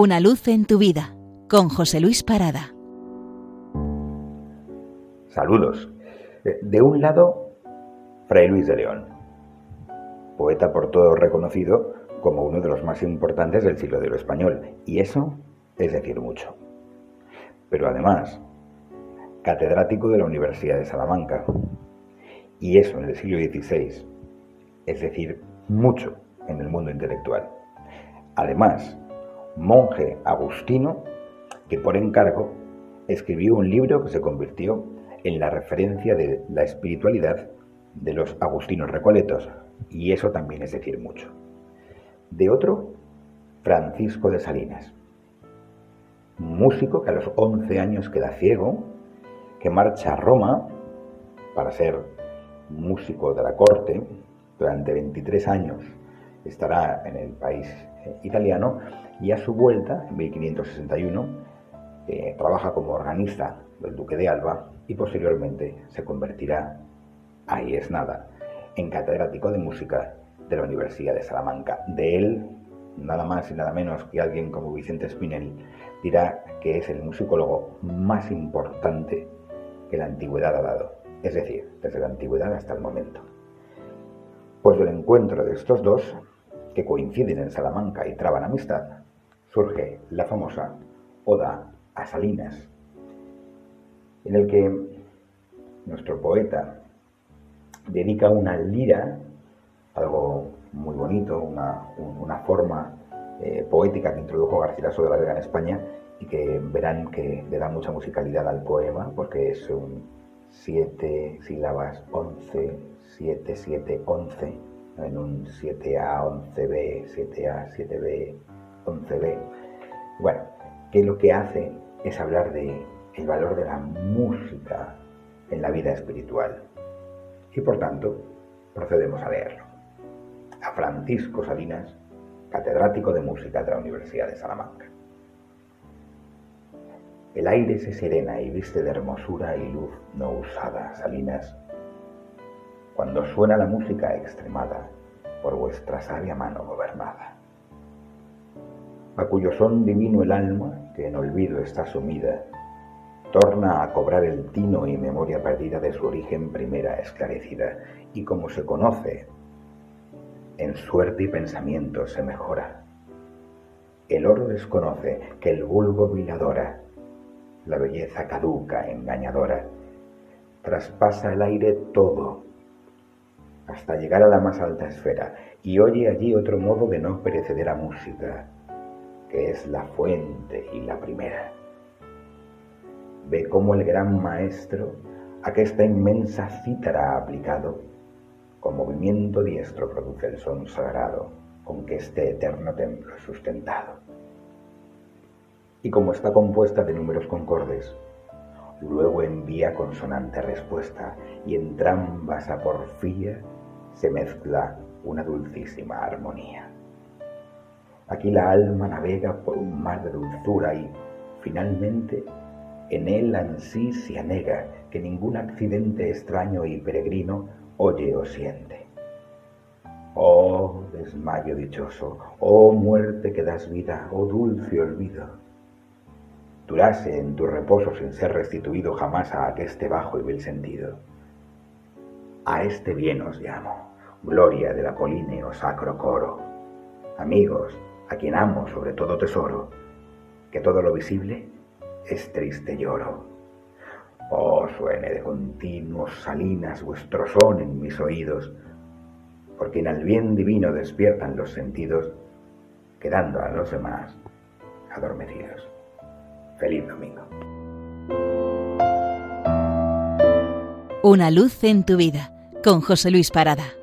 Una luz en tu vida con José Luis Parada. Saludos. De un lado, Fray Luis de León, poeta por todos reconocido como uno de los más importantes del siglo de oro español, y eso es decir mucho. Pero además, catedrático de la Universidad de Salamanca, y eso en el siglo XVI, es decir, mucho en el mundo intelectual. Además, monje agustino que por encargo escribió un libro que se convirtió en la referencia de la espiritualidad de los agustinos recoletos, y eso también es decir mucho. De otro, Francisco de Salinas, músico que a los 11 años queda ciego, que marcha a Roma para ser músico de la corte, durante 23 años estará en el país eh, italiano y a su vuelta, en 1561, eh, trabaja como organista del duque de Alba y posteriormente se convertirá, ahí es nada, en catedrático de música de la Universidad de Salamanca. De él, nada más y nada menos que alguien como Vicente Spinelli dirá que es el musicólogo más importante que la antigüedad ha dado, es decir, desde la antigüedad hasta el momento. Pues del encuentro de estos dos, que coinciden en Salamanca y traban amistad, surge la famosa Oda a Salinas, en el que nuestro poeta dedica una lira, algo muy bonito, una, forma eh, poética que introdujo Garcilaso de la Vega en España y que verán que le da mucha musicalidad al poema porque es un siete sílabas, once, siete, siete, once, en un 7A, 11B, 7A, 7B, 11B. Bueno, que lo que hace es hablar de el valor de la música en la vida espiritual. Y por tanto, procedemos a leerlo. A Francisco Salinas, catedrático de música de la Universidad de Salamanca. El aire se serena y viste de hermosura y luz no usada, Salinas, cuando suena la música extremada por vuestra sabia mano gobernada, a cuyo son divino el alma, que en olvido está sumida, torna a cobrar el tino y memoria perdida de su origen primera esclarecida, y como se conoce, en suerte y pensamiento se mejora. El oro desconoce que el vulgo viladora, la belleza caduca, engañadora, traspasa el aire todo, hasta llegar a la más alta esfera, y oye allí otro modo de no perecedera música, que es la fuente y la primera. Ve cómo el gran maestro a que esta inmensa cítara ha aplicado, con movimiento diestro produce el son sagrado con que este eterno templo es sustentado y como está compuesta de números concordes, luego envía consonante respuesta y en a porfía se mezcla una dulcísima armonía. Aquí la alma navega por un mar de dulzura y, finalmente, en él ansí se anega que ningún accidente extraño y peregrino oye o siente. Oh desmayo dichoso, oh muerte que das vida, oh dulce olvido, durase en tu reposo sin ser restituido jamás a aqueste bajo y vil sentido. A este bien os llamo, gloria del apolíneo sacro coro, amigos, a quien amo sobre todo tesoro, que todo lo visible es triste lloro. Oh, suene de continuos salinas vuestro son en mis oídos, porque en el bien divino despiertan los sentidos, quedando a los demás adormecidos. Feliz domingo. Una luz en tu vida con José Luis Parada.